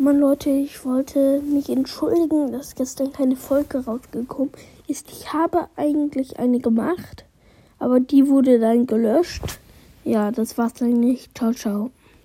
Mann, Leute, ich wollte mich entschuldigen, dass gestern keine Folge rausgekommen ist. Ich habe eigentlich eine gemacht, aber die wurde dann gelöscht. Ja, das war's dann nicht. Ciao, ciao.